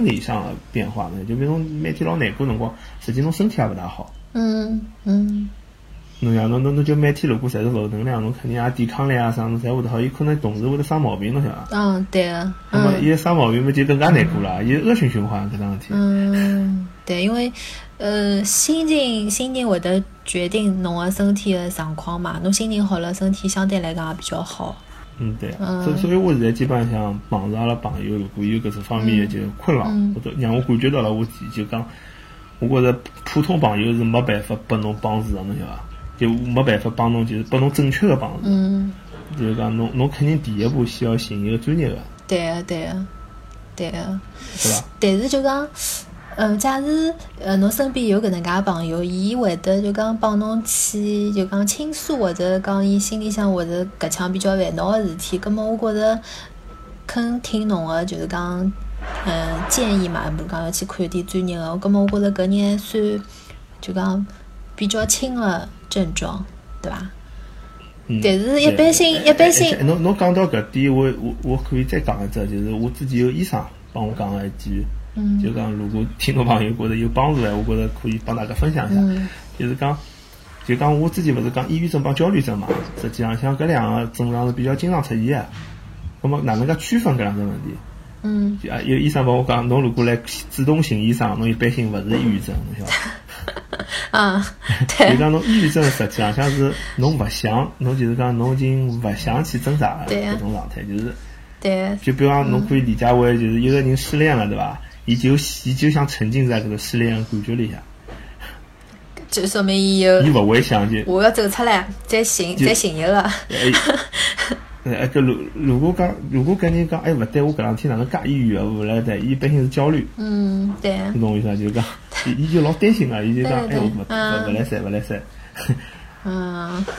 生理上的变化呢，就比如侬每天老难过辰光，实际侬身体也勿大好。嗯嗯侬像侬侬侬就每天如果侪是负能量，侬肯定也抵抗力啊啥侬侪会得好，伊可能同时会得生毛病，侬晓得伐？嗯，对个，那么嗯伊生毛病嘛就更加难过了，伊恶性循环搿桩事体。嗯，对，因为呃，心情心情会得决定侬个身体个状况嘛。侬心情好了，身体相对来讲也比较好。嗯，对所以所以我现在基本上像碰着阿拉朋友，如果有搿种方面的就困扰，嗯或者让我感觉到了，我就讲，我觉着普通朋友是没办法拨侬帮助的，侬晓得伐？就没办法帮侬，就是拨侬正确的帮助。嗯，就是讲，侬侬肯定第一步先要寻一个专业的，对啊，对啊，对啊。对伐？但是就讲，呃，假使呃侬身边有搿能介个朋友，伊会得就讲帮侬去就讲倾诉，或者讲伊心里向或者搿腔比较烦恼个事体，葛末我觉着肯听侬个就是讲，嗯、建议嘛，比如讲要去看一点专业个，葛末我觉着搿人还算就讲比较轻个症状，对伐？嗯，但是一般性一般性侬侬讲到搿点，我我我可以再讲一只，就是我之前有医生帮我讲了一句，嗯就讲如果听众朋友觉得有帮助的，我觉得可以帮大家分享一下。嗯就是讲，就讲我之前勿是讲抑郁症帮焦虑症嘛，实际上像搿两个症状是比较经常出现的。那么哪能介区分搿两个问题？嗯就啊，有医生帮我讲，侬如果来主动寻医生，侬一般性勿是抑郁症，侬晓得伐？啊，就对讲侬抑郁症实际上像是侬勿想，侬就是讲侬已经勿想去挣扎的对啊搿种状态，就是对，就比方侬可以理解为就是一个人失恋了，对伐？伊就伊就想沉浸在搿个失恋的感觉里向，就说明伊有伊勿会想就我要走出来，再寻再寻一个。哎，哎，搿如如果讲，如果搿人讲，哎，勿对，我搿两天哪能介抑郁个，勿来对，伊一般性是焦虑，嗯，对，侬懂我意思伐？就是讲，伊伊就老担心个，伊就讲，哎，我勿嗯。勿勿来三，勿来三。嗯。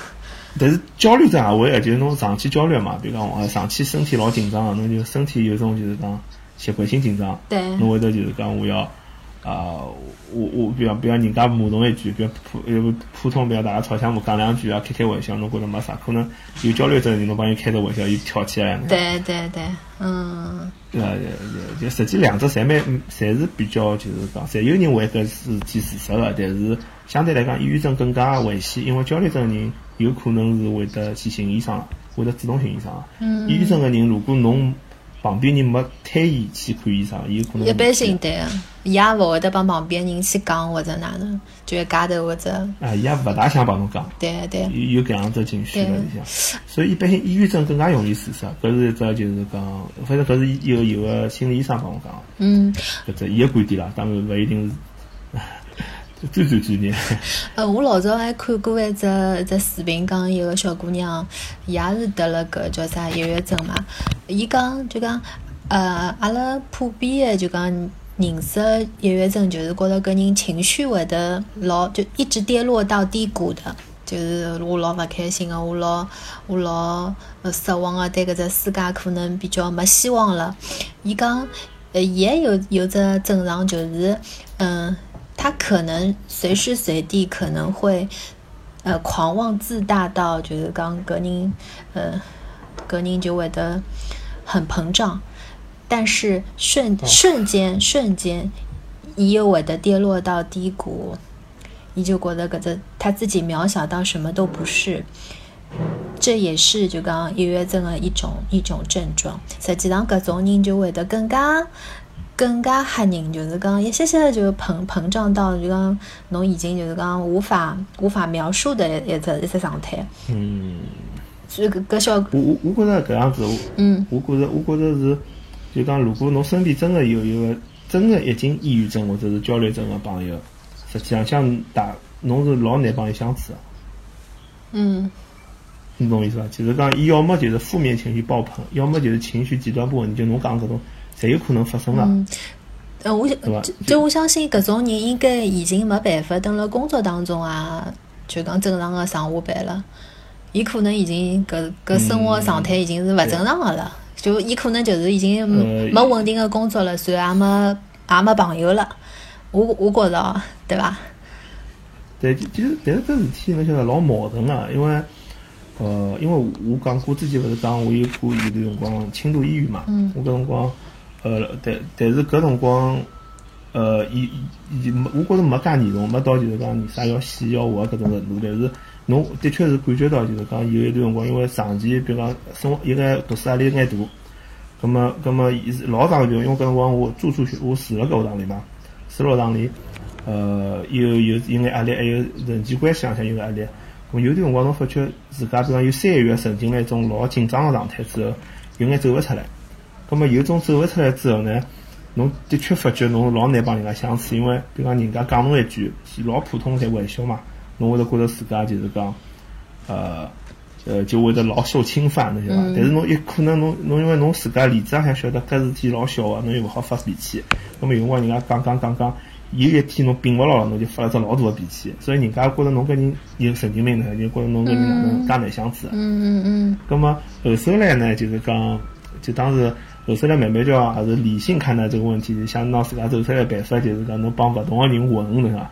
但是焦虑症也会个，就是侬长期焦虑嘛，比如讲，呃，长期身体老紧张个，侬就身体有种就是讲习惯性紧张，对侬会得就是讲我要。啊、我我比方比方人家骂侬一句，比方普呃普通比方大家吵相骂讲两句啊，开开玩笑，侬觉着没啥，可能有焦虑症侬帮伊开个玩笑，伊跳起来。对对对，嗯对啊，就就实际两只侪蛮，侪是比较就是讲，侪有人为搿事体自杀个，但是相对来讲，抑郁症更加危险，因为焦虑症的人有可能是会得去寻医生，会得主动寻医生。嗯抑郁症个人，如果侬旁边人没推伊去看医生，伊有可能一般性对个，伊也勿会得帮旁边人去讲或者哪能，就一家头或者啊，伊也勿大想帮侬讲。对对有有搿样子情绪辣里向，所以一般性抑郁症更加容易自杀。搿是一只就是讲，反正搿是有有个心理医生帮我讲的。嗯搿只伊个观点啦，当然勿一定是最最专业。呃，我老早还看过一只一只视频，讲一个小姑娘，伊也是得了搿叫啥抑郁症嘛。伊讲就讲，呃，阿拉普遍的就讲认识抑郁症，就是觉得搿人情绪会得老就一直跌落到低谷的。就是我老勿开心个，我老我老呃失望个，对搿只世界可能比较没希望了。伊讲，呃，伊也有有只症状，就是嗯，他可能随时随地可能会呃狂妄自大到，就是讲搿人呃搿人就会得很膨胀，但是瞬瞬间瞬间，伊又会的跌落到低谷。伊就觉得搿只他自己渺小到什么都不是，这也是就讲抑郁症的一种一种症状。实际上，搿种人就会得更加更加吓人，就是讲一些些就膨膨胀到就讲侬已经就是讲无法无法描述的一只一只状态。嗯，所以搿搿小我我我觉着搿样子，嗯我觉着我觉着是，就讲如果侬身边真的有一个真的已经抑郁症或者是焦虑症的朋友，实际上像大侬是老难帮伊相处的。嗯你懂我意思伐？就是讲，伊要么就是负面情绪爆棚，要么就是情绪极端不稳定，就侬讲搿种，侪有可能发生个。嗯。呃，我就就我相信搿种人应该已经没办法等辣工作当中啊，就讲正常的上下班了。伊可能已经搿搿生活状态已经是勿正常的了，就伊可能就是已经呃没稳定的工作了，然后也没也没朋友了。我我觉着哦，对伐？对，其其实但是搿事体侬晓得老矛盾个，因为呃，因为我讲过之前勿是讲我有过有段辰光轻度抑郁嘛，嗯我搿辰光呃，但但是搿辰光，呃，伊伊没，我觉着没介严重，没到就是讲啥要死要活搿种程度。但是侬的确是感觉到就是讲有一段辰光，因为长期比如讲生活一个读书压力有眼大，葛么葛么伊是老长个，因为搿辰光我住宿学我住辣搿学堂里嘛，住辣学堂里，呃，有有有眼压力，还有人际关系上向有压力。咁有段辰光侬发觉自家比如讲有三个月沉浸辣一种老紧张个状态之后，有眼走勿出来。咁么有种走勿出来之后呢，侬的确发觉侬老难帮人家相处，因为比如讲人家讲侬一句，老普通个玩笑嘛，侬会得觉着自家就是讲，呃，呃，就会得老受侵犯，侬晓得伐？但是侬一可能侬侬因为侬自家理智上向晓得搿事体老小个，侬又勿好发脾气。咁么有辰光人家讲讲讲讲，有一天侬摒勿牢了，侬就发了只老大个脾气，所以人家觉着侬搿人有神经病呢，就觉着侬搿人哪能介难相处。嗯嗯嗯。咁么后首来呢，就是讲，就当时。后首来慢慢叫还是理性看待这个问题，想拿自家走出来办法，就是讲侬帮勿同个人混，对伐？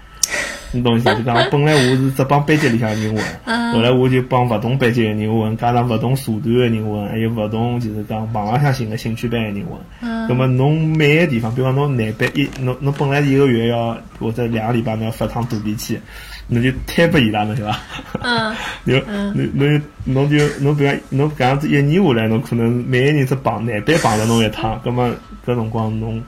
你懂意思？就讲本来我是只帮班级里向人混，后来我就帮勿同班级个人混，加上勿同社团个人混，还有勿同就是讲网浪向寻个兴趣班个人混。那么侬每个地方，比方侬难办一，侬侬本来一个月要或者两个礼拜侬要发趟肚皮去。侬就推拨伊拉侬晓得伐？嗯，就侬侬侬就侬比方侬搿样子一年下来，侬可能每个人只碰难办碰着侬一趟，葛末搿辰光侬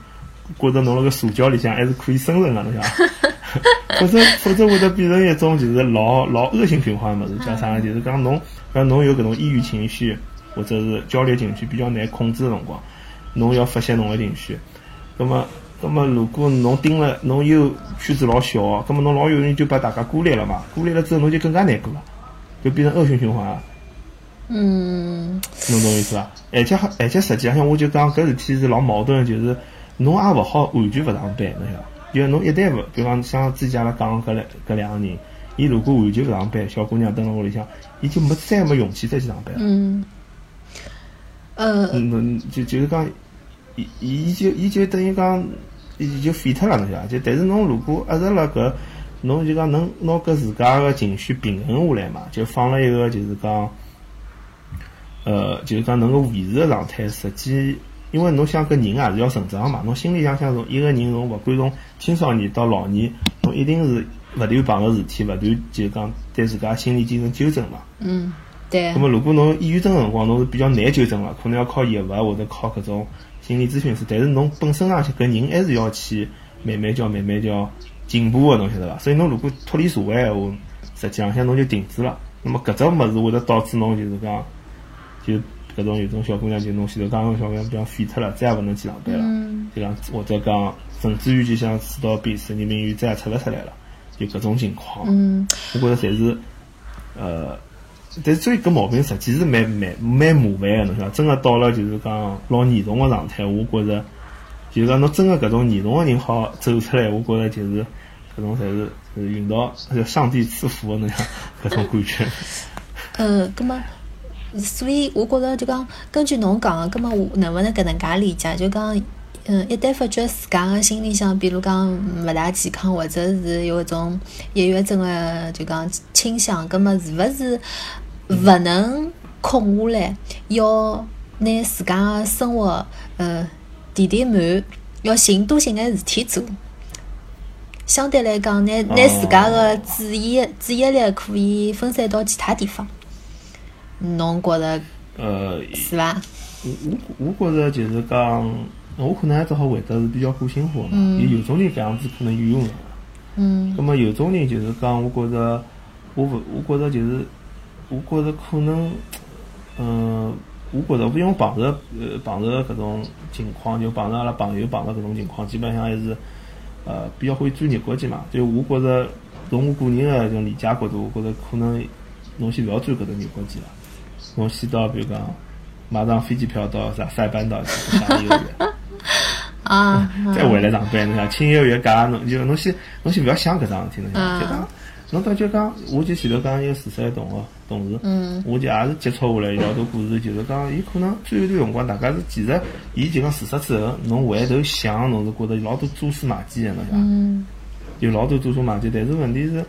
觉着侬辣个社交里向还是可以生存个，侬晓得伐？否则否则会得变成一种就是老老恶性循环物事，叫啥？就是讲侬讲侬有搿种抑郁情绪或者是焦虑情绪比较难控制个辰光，侬要发泄侬个情绪，葛末。那么，如果侬盯了，侬又圈子老小，那么侬老容易就把大家孤立了嘛？孤立了之后，侬就更加难过了，就变成恶性循环了。嗯。侬懂意思伐？而且，而且实际上，像我就讲搿事体是老矛盾，就是侬也勿好完全勿上班，侬晓得？因为侬一旦勿，比方像之前阿拉讲搿两搿两个人，伊如果完全勿上班，小姑娘蹲辣屋里向，伊就没再没勇气再去上班了。嗯。呃。嗯，就就是讲，伊伊就伊就等于讲。伊就废脱了，侬晓得伐？就但是侬如果一直辣搿，侬就讲能拿搿自家个情绪平衡下来嘛？就放了一个就是讲，呃，就是讲能够维持个状态。实际，因为侬想搿人也是要成长嘛。侬心里向想从一个人从勿管从青少年到老年，侬一定是勿断碰个事体，勿断就讲对自家心理进行纠正嘛。嗯，对。那么如果侬抑郁症个辰光，侬是比较难纠正了，可能要靠药物或者靠搿种。心理咨询师，但是侬本身上去搿人还是要去慢慢叫慢慢叫进步个，侬晓得伐？所以侬如果脱离社会闲话，实际浪向侬就停止了。那么搿只物事会得导致侬就是讲，就搿种有种小姑娘就侬前头讲个小姑娘比较废脱了，再也勿能去上班了。就讲或者讲，甚至于就像住到病死人命院再也出勿出来了，就搿种情况。嗯，我觉着侪是，呃。但是，所以搿毛病实际是蛮蛮蛮麻烦个，侬晓得，真个到了就是讲老严重个状态，我觉着，就是讲侬真个搿种严重个人好走出来，我觉着就是搿种侪是是运到上帝赐福个，侬想搿种感觉。呃，葛么，所以我觉着就讲根据侬讲个，葛么我能勿能搿能介理解？就讲，嗯，一旦发觉自家个心里向，比如讲勿大健康，或者是有一种抑郁症个，就讲倾向，葛么是勿是？勿能空下来，要拿自家个生活呃填填满，要寻多寻眼事体做。相对来讲，拿拿自家个注意注意力可以分散到其他地方。侬觉着呃是伐？我我我觉着就是讲，我可能还只好回答是比较个性化嘛。有有种人搿样子可能有用的。嗯。那么有种人就是讲，我觉着我勿，我觉着就是。我觉着可能，嗯，我觉着，因为碰着呃碰着搿种情况，就碰着阿拉朋友碰着搿种情况，基本上还是呃比较会钻牛角尖嘛。就我觉着，从我个人个种理解角度，我觉着可能侬先勿要钻搿种牛角尖了，侬先到比如讲买张飞机票到啥塞班岛去上一个月，啊，再回来上班，侬想请一个月假，侬就侬先侬先勿要想搿桩事体，侬想就讲。侬倒就讲，我就前头讲一个四十岁同学同事，我就也是接触下来一条段故事，就是讲，伊可能最后一段辰光，大家是其实，伊就讲自杀之后，侬回头想，侬是觉得老多蛛丝马迹的，侬想，有老多蛛丝马迹，但是问题是，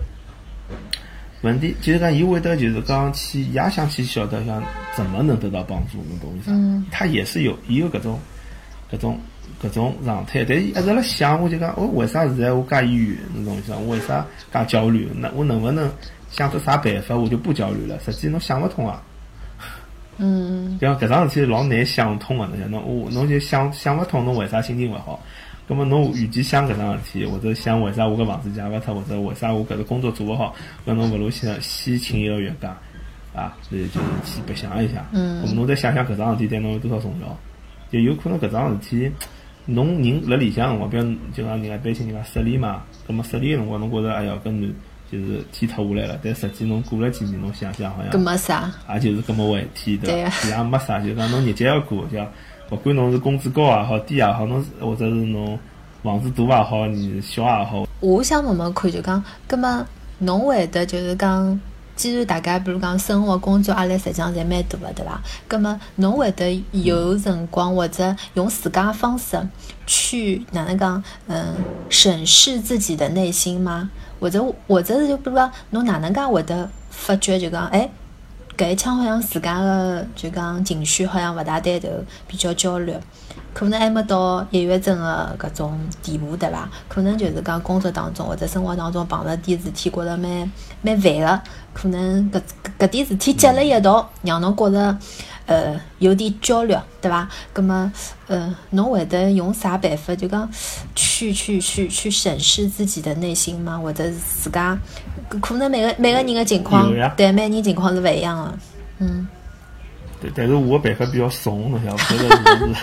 问题就是讲，伊会得就是讲去，也想去晓得，想怎么能得到帮助，侬懂意思？他也是有，伊有搿种，搿种，搿种状态，但是一直辣想，我就讲，我为啥现在我介抑郁？侬懂意思伐？为啥介焦虑？那我能不能想出啥办法，我就不焦虑了？实际侬想勿通啊。嗯。像搿桩事体老难想通个，侬想侬我侬就想想勿通，侬为啥心情勿好？葛末侬与其想搿桩事体，或者想为啥我搿房子借勿脱，或者为啥我搿个工作做勿好，搿侬勿如先先请一个月假，啊，就是去白相一下。嗯。葛末侬再想想搿桩事体对侬有多少重要？就有可能搿桩事体，侬人辣里向辰光，比如就讲人家般性人家失恋嘛，葛末失恋个辰光，侬觉着哎哟搿男就是天塌下来了，但实际侬过了几年，侬想想好像，搿没啥，也就是搿么回事体，对对伐？也没啥，就讲侬日脚要过，就勿管侬是工资高也好，低也好，侬或者是侬房子大也好，你小也好，我想问问看，就讲，葛么侬会得就是讲，既然大家比如讲生活、工作压力实际上侪蛮大个，对伐？葛么侬会得有辰光或者用自家个方式去哪能讲，嗯，审视自己的内心吗？或者或者是就比如讲，侬哪能介会得发觉就讲，哎，搿一腔好像自家的就讲情绪好像勿大对头，比较焦虑。可能还没到抑郁症的搿种地步，对吧？可能就是讲工作当中或者生活当中碰着点事体，觉着蛮蛮烦的。可能搿搿点事体结了一道，让侬觉着呃有点焦虑，对伐？葛么呃，侬会得用啥办法就讲去去去去审视自己的内心吗？或者是自家可能每个每个人的情况，对每个人情况是勿一样个。嗯对，但是我个办法比较怂，侬晓得，搿个是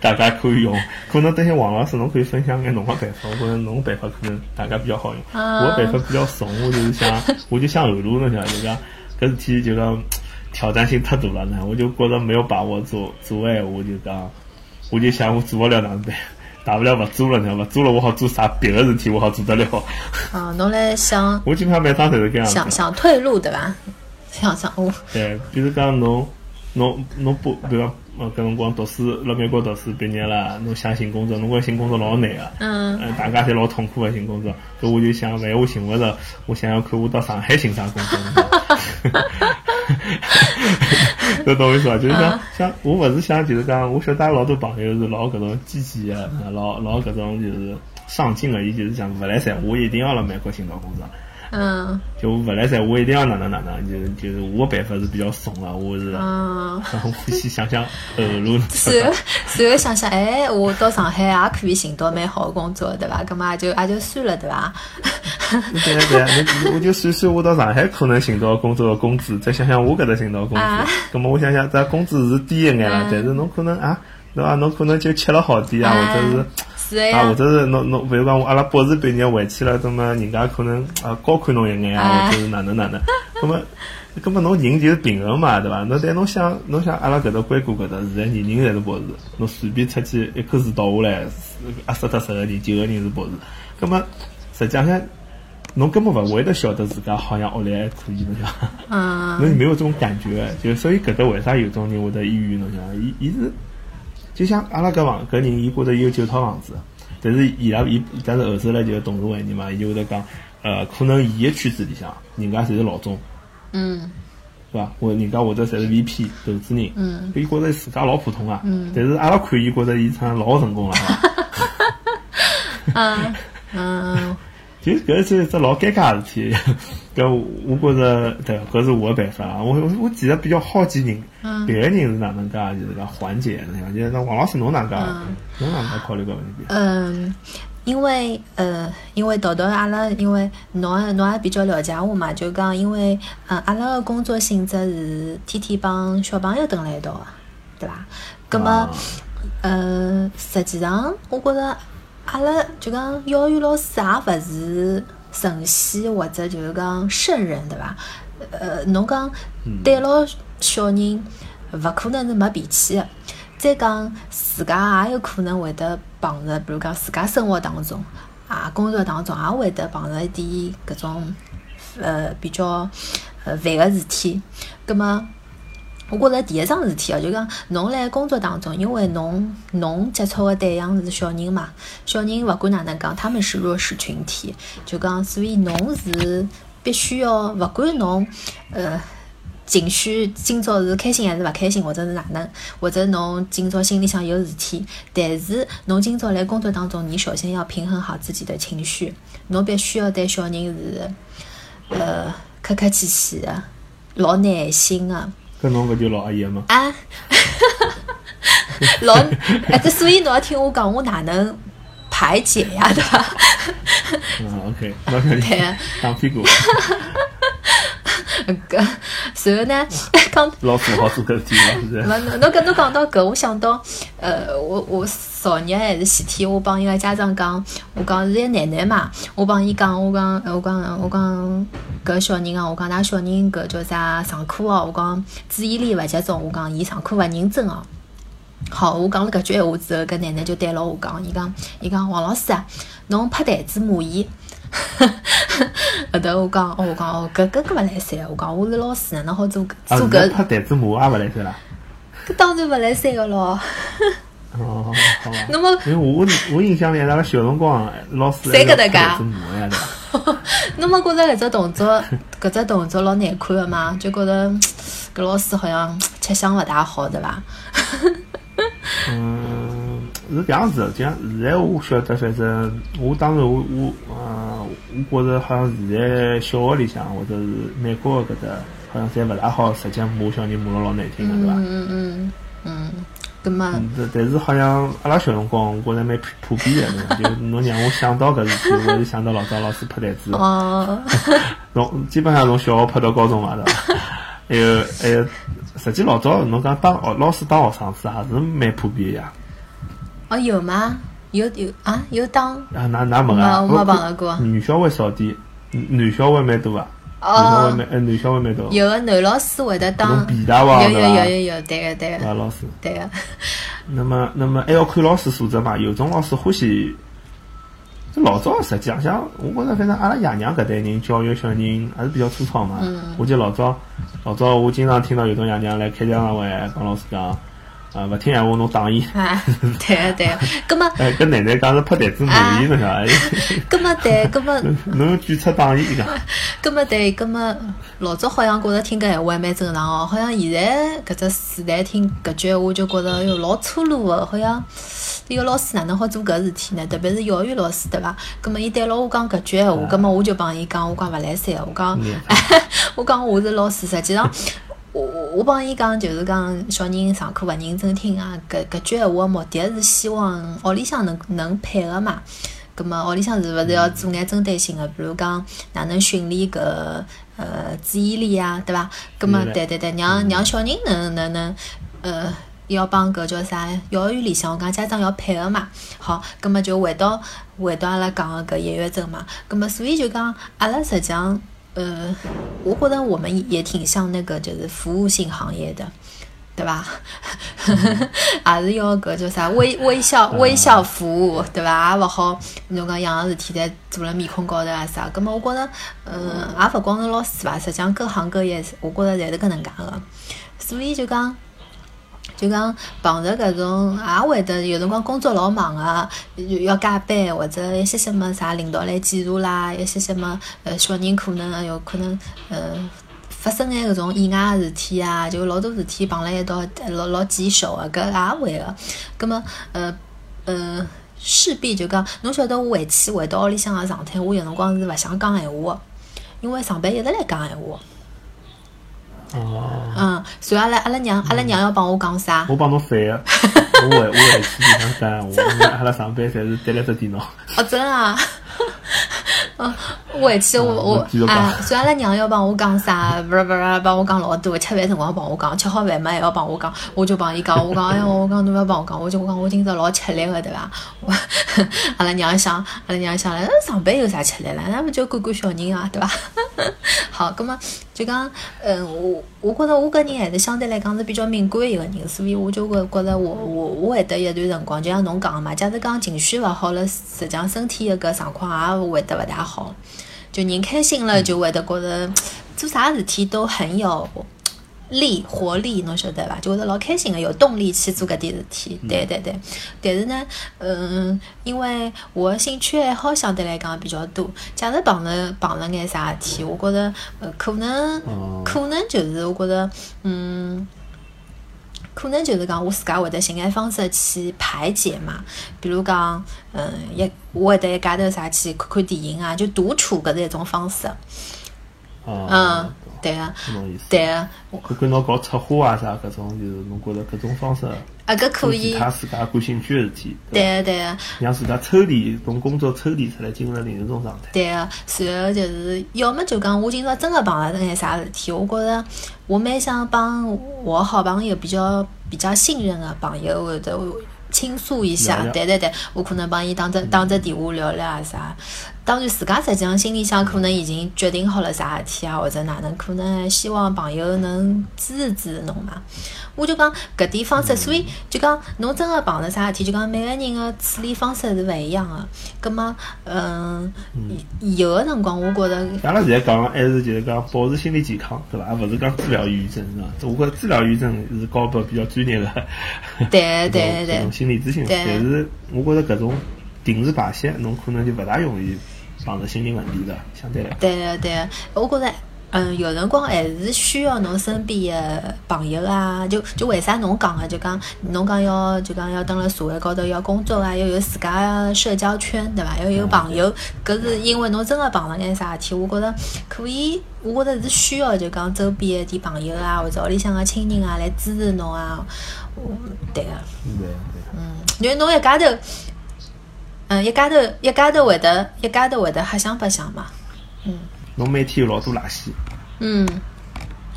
大家可以用。可能等下王老师侬可以分享眼侬个办法，我觉着侬办法可能大家比较好用。啊我办法比较怂，我就是想，我就想后路，侬晓得，就讲搿事体就讲挑战性太大了呢，我就觉着没有把握做做个闲话，就讲我就想我做不了哪能办。大不了勿做了，你知道伐？做了我好做啥别个事体，我好做得了。啊，侬来想 我基本上每趟侪是搿样子。想想退路，对伐？想想哦，对，比如讲侬侬侬不，比如讲呃搿辰光读书，辣美国读书毕业了，侬想寻工作，侬觉着寻工作老难个，嗯呃，大家侪老痛苦个寻工作，搿我就想，万一我寻勿着，我想想看，我到上海寻啥工作？搿懂我意思伐？就是讲，像我勿是想，就是讲，我晓得老多朋友是老搿种积极个，老老搿种就是上进个，伊就是讲勿来三，我一定要辣美国寻到工作。嗯就我勿来三，我一定要哪能哪能，就是就是我办法是比较怂个，我是，嗯。我先想想后路。随后随后想想，哎，我到上海也可以寻到蛮好的工作，对吧？葛么也就也就算了，对伐？对啊对啊，那我就算算我到上海可能寻到工作的工资，再想想我搿搭寻到工资啊，葛么我想想，这工资是低一眼了，但是侬可能啊，对伐？侬可能就吃了好点啊，或者是。啊，是的呀或，者是侬侬，比如讲我阿拉博士毕业回去了，那么人家可能啊高看侬一眼啊，哎或者是哪能哪能，那么，那么侬人就是平衡嘛，对伐？侬但侬想侬想阿拉搿搭硅谷搿搭，现在人人侪是博士，侬随便出去一棵树倒下来，压死脱十个人，九个人是博士，那么实际上侬根本勿会得晓得自家好像学历还可以，侬晓得伐？嗯 侬没有这种感觉，就所以搿搭为啥有种人会得抑郁？侬晓得伐？伊伊是。就像阿拉搿房搿人，伊觉着伊有九套房子，但是伊拉伊但是后头来就是董事会人嘛，伊就会得讲，呃，可能伊个圈子里向人家侪是老总，嗯。是伐？或人家或者侪是 VP 投资人，嗯，伊觉着自家老普通啊，嗯。但是阿拉看伊觉着伊像老成功了，哈。嗯 嗯 就搿是一只老尴尬个事体，搿我觉着对，搿是我个办法啊。我我我其实比较好奇人，嗯别个人是哪能介就是讲缓解那样？就是那王老师侬哪介，嗯侬哪介考虑搿问题？嗯，因为呃，因为豆豆阿拉，因为侬也侬也比较了解我嘛，就讲因为嗯，阿拉个工作性质是天天帮小朋友蹲辣一道个，对伐？葛么啊呃，实际上我觉着阿拉就讲幼儿园老师也勿是神仙或者就是讲圣人，对伐？呃，侬讲对牢小人，勿可能是没脾气个。再讲自家也有可能会得碰着，比如讲自家生活当中啊，工作当中也会得碰着一点搿种呃比较呃烦个事体。葛么，我觉着第一桩事体哦，就讲侬辣工作当中，因为侬侬接触个对象是小人嘛，小人勿管哪能讲，他们是弱势群体，就讲所以侬是必须要勿管侬呃情绪今朝是开心还是勿开心，或者是哪能，或者侬今朝心里向有事体，但是侬今朝辣工作当中，你首先要平衡好自己的情绪，侬必须要对小人是呃客客气气的，老耐心的。搿侬勿就老阿爷吗？啊，老哎，这所以侬要听我讲，我哪能排解呀，对伐？嗯，OK，老小人打屁股。搿，然后呢，讲老师好做搿事体嘛，是勿，侬侬搿侬讲到搿，我想到，呃，我我昨日还是前天，我帮一个家长讲，我讲是一个奶奶嘛，我帮伊讲，我讲，我讲，我讲搿小人啊，我讲㑚小人搿叫啥上课哦，我讲注意力勿集中，我讲伊上课勿认真哦。好，我讲了搿句闲话之后，搿奶奶就对牢我讲，伊讲，伊讲王老师啊，侬拍台子骂伊。后头我讲，哦，我讲哦，搿搿搿勿来三，我讲我是老师，哪能好做做搿？拍台子骂也勿来三啦。搿当然勿来三个咯。哦，好吧。那么，因为我我印象里，阿拉小辰光老师侪搿搭介。骂呀，对伐？那么觉着搿只动作，搿只动作老难看个嘛，就觉着搿老师好像 吃相勿大好，对伐？嗯，是搿样子，像现在我晓得，反正我当时我我呃，我觉着好像现在小学里向或者是美国搿搭，好像侪勿大好，直接骂小人骂了老难听个，对伐？嗯嗯嗯嗯，搿么？但但是好像阿拉小辰光，我觉着蛮普遍个，就侬让我想到搿事体，我就想到老早老师拍台子，哦，从基本上从小学拍到高中嘛，对伐？还有还有。实际老早侬讲当学老师当学生子还是蛮普遍呀。哦，有吗？有有啊，有当啊？哪哪问啊？我没碰到过。女小孩少点，男小孩蛮多啊。哦。男小孩蛮，呃，男小孩蛮多。有个男老师会得当。有有有有有，对个对个。男老师。对个。那么那么还要看老师素质嘛？有种老师欢喜。老早实际上，像我觉着，反正阿拉爷娘搿代人教育小人还是比较粗糙嘛。我记得老早，老早我经常听到有种爷娘来开家长会，跟老师讲，啊，勿听闲话侬打伊。啊，对个对个，葛末。哎，跟奶奶讲是拍台子骂伊，侬晓得葛末对，葛末。侬举出打伊伊讲。葛末对，葛末老早好像觉着听搿闲话还蛮正常哦，好像现在搿只时代听搿句闲话就觉着哟老粗鲁个，好像。一个老师哪能好做搿事体呢？特别是幼儿园老师，对伐？葛末伊对牢我讲搿句闲话，葛末我就帮伊讲，我讲勿来三，我讲，我讲我是老师，实际上，我我帮伊讲，就是讲小人上课勿认真听啊，搿搿句闲话个目的是希望屋里向能能配合嘛。葛末屋里向是勿是要做眼针对性个？比如讲哪能训练搿呃注意力啊，对伐？葛末对对对，让让小人能能能呃。要帮搿叫啥？幼儿园里向，我讲家长要配合嘛。好，葛末就回到回到阿拉讲个搿抑郁症嘛。葛末所以就讲，阿拉实际上，呃，我觉得我们也挺像那个就是服务性行业的，对吧？还是要个叫啥？微微笑微笑服务，对吧？也勿好侬讲样样事体侪做了面孔高头啊啥。葛么我觉着，嗯，也勿光是老师吧，实际上各行各业，我觉着侪是搿能介个。所以就讲。就讲碰着搿种，也会得有辰光工作老忙个，要加班或者一些什么啥领导来检查啦，一些什么呃小人可能有可能呃发生眼搿种意外个事体啊，就老多事体碰辣一道，老老棘手个，搿也会个。葛末呃呃势必就讲，侬晓得我回去回到屋里向个状态，我有辰光是勿想讲闲话，因为上班一直辣讲闲话。哦，嗯，所以阿拉阿拉娘阿拉娘要帮我讲啥？我帮侬反个，我回我回去里向干，我阿拉上班侪是对了只电脑。哦，真啊。嗯，回去我我啊，所以阿拉娘要帮我讲啥，不是不是帮我讲老多。吃饭辰光帮我讲，吃好饭嘛还要帮我讲，我就帮伊讲，我讲哎呀，我讲侬勿要帮我讲，我就我讲我今朝老吃力个对伐？我阿拉娘想，阿拉娘想了，上班有啥吃力了？那勿就管管小人啊，对伐？好，葛么就讲，嗯，我我觉着我个人还是相对来讲是比较敏感一个人，所以我就觉觉着我我我会得一段辰光，就像侬讲个嘛，假使讲情绪勿好了，实际上身体一个状况也会得勿大好。就人开心了，就会得觉着做啥事体都很有力活力，侬晓得伐？就会得老开心个，有动力去做搿点事体。对对对，但是呢，嗯，因为我的兴趣爱好相对来讲比较多，假如碰着碰着眼啥事体，我觉着呃可能哦可能就是我觉着嗯。可能就是讲，我自家会得寻眼方式去排解嘛，比如讲，嗯，一我会得一家头啥去看看电影啊，就独处搿是一种方式。啊嗯，，对个，搿种意思。对个，我看看侬搞策划啊啥搿种，就是侬觉着搿种方式啊搿可以他自家感兴趣的事体，对个对个。让自家抽离从工作抽离出来，进入另一种状态。对个，然后就是要么就讲我今朝真个碰着眼啥事体，我觉着我蛮想帮我好朋友比较比较信任个朋友会得倾诉一下对对对，我可能帮伊打只打只电话聊聊啊啥。当然，自家实际上心里向可能已经决定好了啥事体啊，或者哪能，可能还希望朋友能支持支持侬嘛。我就讲搿点方式，所以就讲侬真个碰着啥事体，就讲每个人个处理方式是勿一样个。葛么，嗯，有个辰光，我觉着阿拉现在讲还是就是讲保持心理健康，对伐？而勿是讲治疗抑郁症，是伐？我觉着治疗抑郁症是高表比较专业个。对对对心理咨询，对但是我觉着搿种定时排泄，侬可能就勿大容易碰着心理问题的，相对来讲。对个对个，我觉着。嗯，有辰光还是需要侬身边的朋友啊，就就为啥侬讲啊，就讲侬讲要就讲要登了社会高头要工作啊，要有自家的社交圈，对伐？要有朋友，搿是因为侬真个碰着眼啥事体，我觉着可以，我觉着是需要就讲周边的点朋友啊，或者屋里向个亲人啊来支持侬啊，我对个。对对。嗯，因为侬一家头，嗯，一家头一家头会得一家头会得瞎想白想嘛，嗯侬每天有老多垃圾，嗯，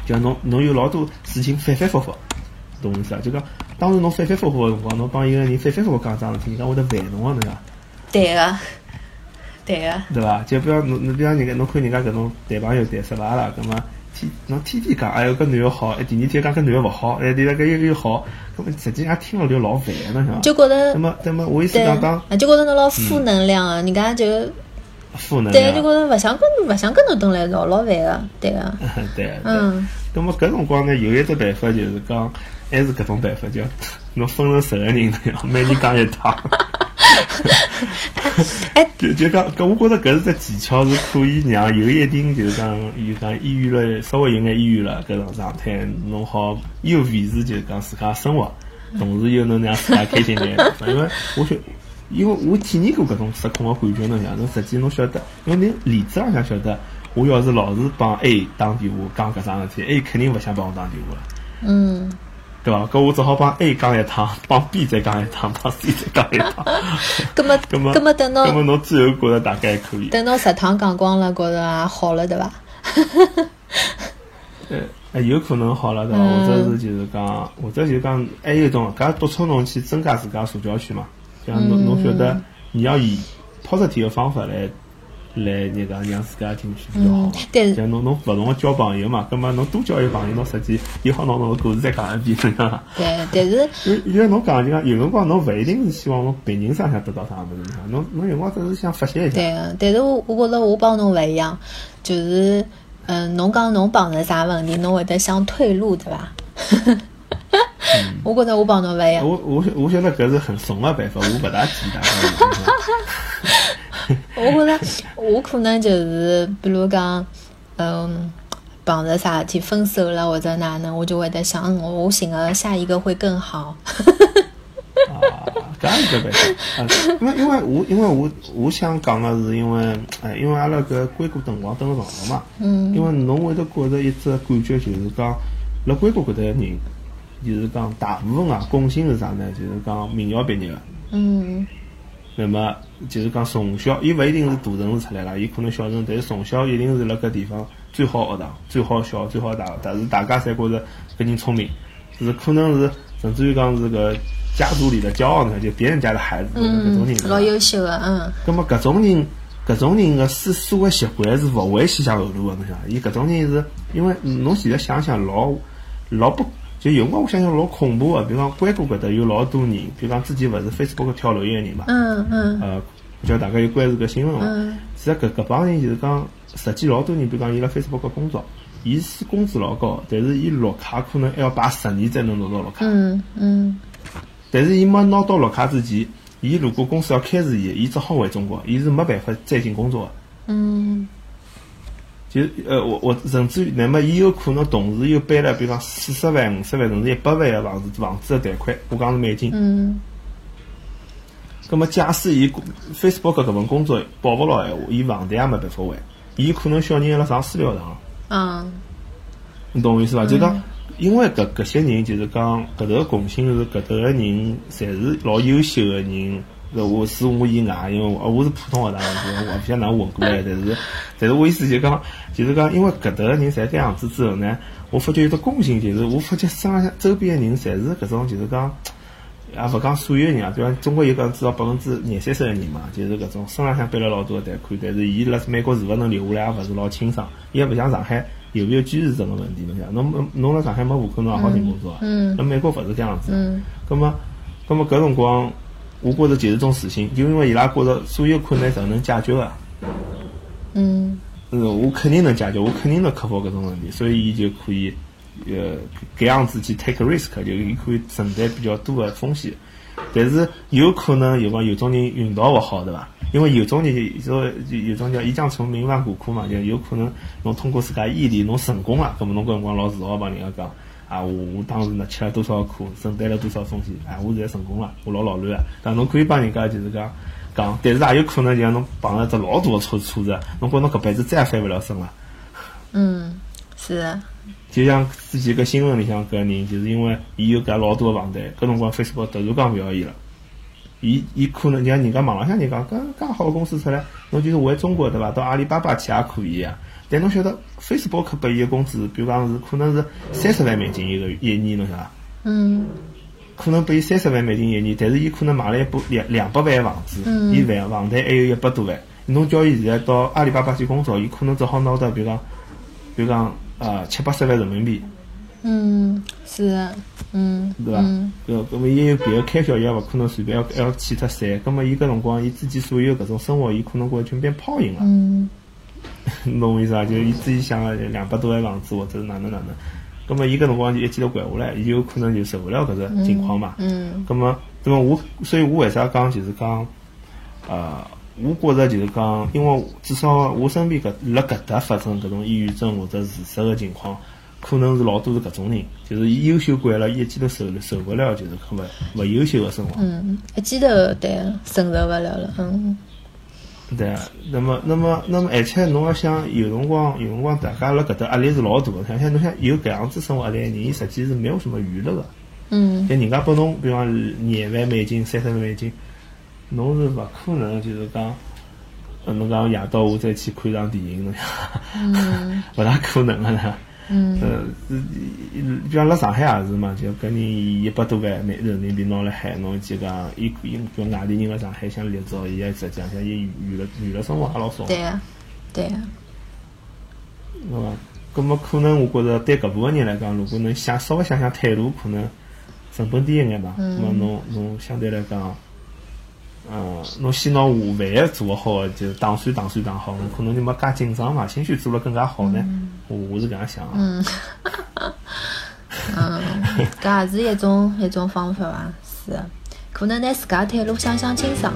就侬侬有老多事情反反复复，懂我意思啊？就讲，当时侬反反复复个辰光，侬帮一个人反反复复讲桩事体，人家会得烦侬个，侬讲对个，对个，对伐？就比方侬侬比方人家侬看人家搿种谈朋友谈失败了，葛末天侬天天讲，哎哟搿男个好，哎第二天讲搿男个勿好，哎第二个又又好，搿么实际上听了就老烦个，侬晓得伐？就觉得那么那么我意思，讲讲啊就觉得侬老负能量啊，人家就负能量对，量就觉，得勿想跟勿想跟侬蹲来一道，老烦个，对个，对对。嗯，咁么搿辰光呢，有一只办法就是讲，还是搿种办法，叫 侬分成十个人那样，每人讲一趟。哎，就就讲，搿我觉着搿是只技巧，是可以让有一定就是讲，有讲抑郁了，稍微有眼抑郁了搿种状态，侬好又维持就是讲自家生活，同时又能让自家开心点。因为我觉，因为我体验过搿种失控的感觉，侬想，侬实际侬晓得，因为侬理智浪向晓得，我要是老是帮 A 打电话讲搿桩事体，A 肯定勿想帮我打电话了。嗯，对伐？搿我只好帮 A 讲一趟，帮 B 再讲一趟，帮 C 再讲一趟。葛么 葛么，葛么等葛么侬侬最后觉着大概可以。等侬十堂讲光了，觉着也好了，对伐？呃，呃有可能好了对伐？嗯或者是就是讲，或者就是讲，还有一种，搿督促侬去增加自家社交圈嘛。像侬侬晓得，你要以 positive 的方法来来那个让自家情绪比较好嗯。但是像侬侬勿同个交朋友嘛，葛么侬多交一个朋友，侬实际又好拿侬个故事再讲一遍，对伐？对，但是因为因为侬讲就讲，有辰光侬勿一定是希望侬别人身上向得到啥物事，侬侬有辰光只是想发泄一下。对个，但是我我觉着我帮侬勿一样，就是嗯，侬讲侬碰着啥问题，侬会得想退路，对伐？我觉着我帮侬勿一样，我我我晓得搿是很怂个办法，我勿大建议大家用。我觉着我可能就是比如讲，嗯。碰着啥事体分手了或者哪能，我就会得想，嗯我我寻个下一个会更好。啊，搿也是个办法。啊，因为因为我因为我我想讲个是因为，哎，因为阿拉搿硅谷辰光蹲了长了嘛，嗯因为侬会得觉着一只感觉就是讲，辣硅谷搿搭个人，就是讲大部分啊共性是啥呢？就是讲名校毕业个。嗯那么就是讲从小，伊勿一定是大城市出来啦，伊可能小城，但是从小一定是辣搿地方最好学堂、最好小、最好大学，但是大家侪觉着搿人聪明，是可能是甚至于讲是个家族里的骄傲呢，就别人家的孩子搿种人。嗯，老优秀个，嗯咁么搿种人，搿种人个思思维习惯是勿会先向后路个，侬晓得伐？伊搿种人是因为侬现在想想老老不。就有辰光我想想老恐怖个，比方讲硅谷搿搭有老多人，比方讲之前勿是 Facebook 跳楼一个人嘛，嗯嗯呃，叫大家有关注搿新闻伐？嗯其实搿搿帮人就是讲，实际老多人，比如讲伊辣 Facebook 工作，伊是工资老高，但是伊绿卡可能还要摆十年才能拿到绿卡。嗯嗯但是伊没拿到绿卡之前，伊如果公司要开除伊，伊只好回中国，伊是没办法再进工作的。嗯就呃，我我甚至于，那么伊有可能同时又背了，比如讲四十万、五十万，甚至一百万个房子房子的贷款，我讲是美金。嗯葛么假使伊 Facebook 搿份工作保勿牢闲话，伊房贷也没办法还，伊可能小人还辣上私疗堂，嗯你懂我意思伐？就讲，因为搿搿些人就是讲搿头个共性是搿头个人侪是老优秀个人。搿我是我以外，因为我我是普通学堂，我我勿晓得哪混过来，但是但是我意思就讲，就是讲，因为搿搭个人侪搿样子之后呢，我发觉有只共性，就是我发觉身浪向周边个人侪是搿种，就是讲。也勿讲所有人啊，比方中国有讲至少百分之廿三十个人嘛，就是搿种身浪向背了老多个贷款，但是伊辣美国是勿能留下来，也勿是老清爽，伊也勿像上海有没有居住证个问题，侬想，侬侬辣上海没户口，侬也好寻工作啊。嗯辣美国勿是搿样子。嗯葛么，葛么搿辰光，我觉着就是种自信，就因为伊拉觉着所有困难侪能解决个，嗯呃，我肯定能解决，我肯定能克服搿种问题，所以伊就可以，呃，搿样子去 take risk，就伊可以承担比较多个风险。但是有可能有讲有种人运道勿好，对伐？因为有种人就说有种叫一将成名万骨枯嘛，就有可能侬通过自家毅力侬成功了，葛么侬搿辰光老自豪帮人家讲啊，我我当时呢吃了多少苦，承担了多少风险，啊，我现在成功了，我老老卵啊！但侬可以帮人家就是讲讲，但是也有可能就像侬碰着只老大个挫挫折，侬觉侬搿辈子再也翻勿了身了。嗯，是的，就像之前搿新闻里向搿人，就是因为伊有搿老多个房贷，搿辰光 Facebook 突然讲勿要伊了。伊伊可能就像人家网浪向人讲，搿介好个公司出来，侬就是回中国对伐？到阿里巴巴去也可以啊。但侬晓得 Facebook 拨伊个工资，比如讲是可能是三十万美金一个一年，侬晓得伐？嗯可能拨伊三十万美金一年，但是伊可能买了一部两两百万个房子，嗯伊房房贷还有一百多万。侬叫伊现在到阿里巴巴去工作，伊可能只好拿到比如讲，比如讲呃七八十万人民币。嗯，是的，嗯对伐？嗯搿搿么伊有别个开销，伊也勿可能随便要要去脱散。搿么伊搿辰光，伊自己所有搿种生活，伊可能觉着全变泡影了。嗯侬意思伐？就伊自己想个两百多万房子，或者是哪能哪能。搿么伊搿辰光就一记头掼下来，伊有可能就受勿了搿只情况嘛。嗯咁么，咁么我，所以我为啥讲就是讲，呃，我觉着就是讲，因为至少我身边搿辣搿搭发生搿种抑郁症或者自杀个情况，可能是老多是搿种人，就是伊优秀惯了，伊一记头受受勿了，就是搿勿勿优秀个生活。嗯，一记头对承受勿了了，嗯对啊，那么，那么，那么，而且侬要想，有辰光，有辰光，大家辣搿搭压力是老大个。想想，侬想有搿样子生活压力个人，伊实际是没有什么娱乐个。嗯像人家拨侬，比方廿万美金、三十万美金，侬是勿可能就是讲，呃侬讲夜到我再去看场电影，侬想，嗯 勿大可能个啦。嗯呃，是，比方辣上海也是嘛，就搿人一百多万美人民币拿辣海，侬就讲，伊伊比如外地人辣上海想立足，伊也实际上像伊娱乐娱乐生活也老少，对啊对啊，对伐？葛么可能我觉着对搿部分人来讲，如果能想稍微想想退路，可能成本低一眼吧。嗯葛么侬侬相对来讲，嗯，侬先拿午饭业做好，就打算打算打好，侬可能就没介紧张嘛，兴许做了更加好呢。我我是搿样想啊。嗯 嗯，搿也是一种一种方法伐？是的，可能拿自家退路想想清爽？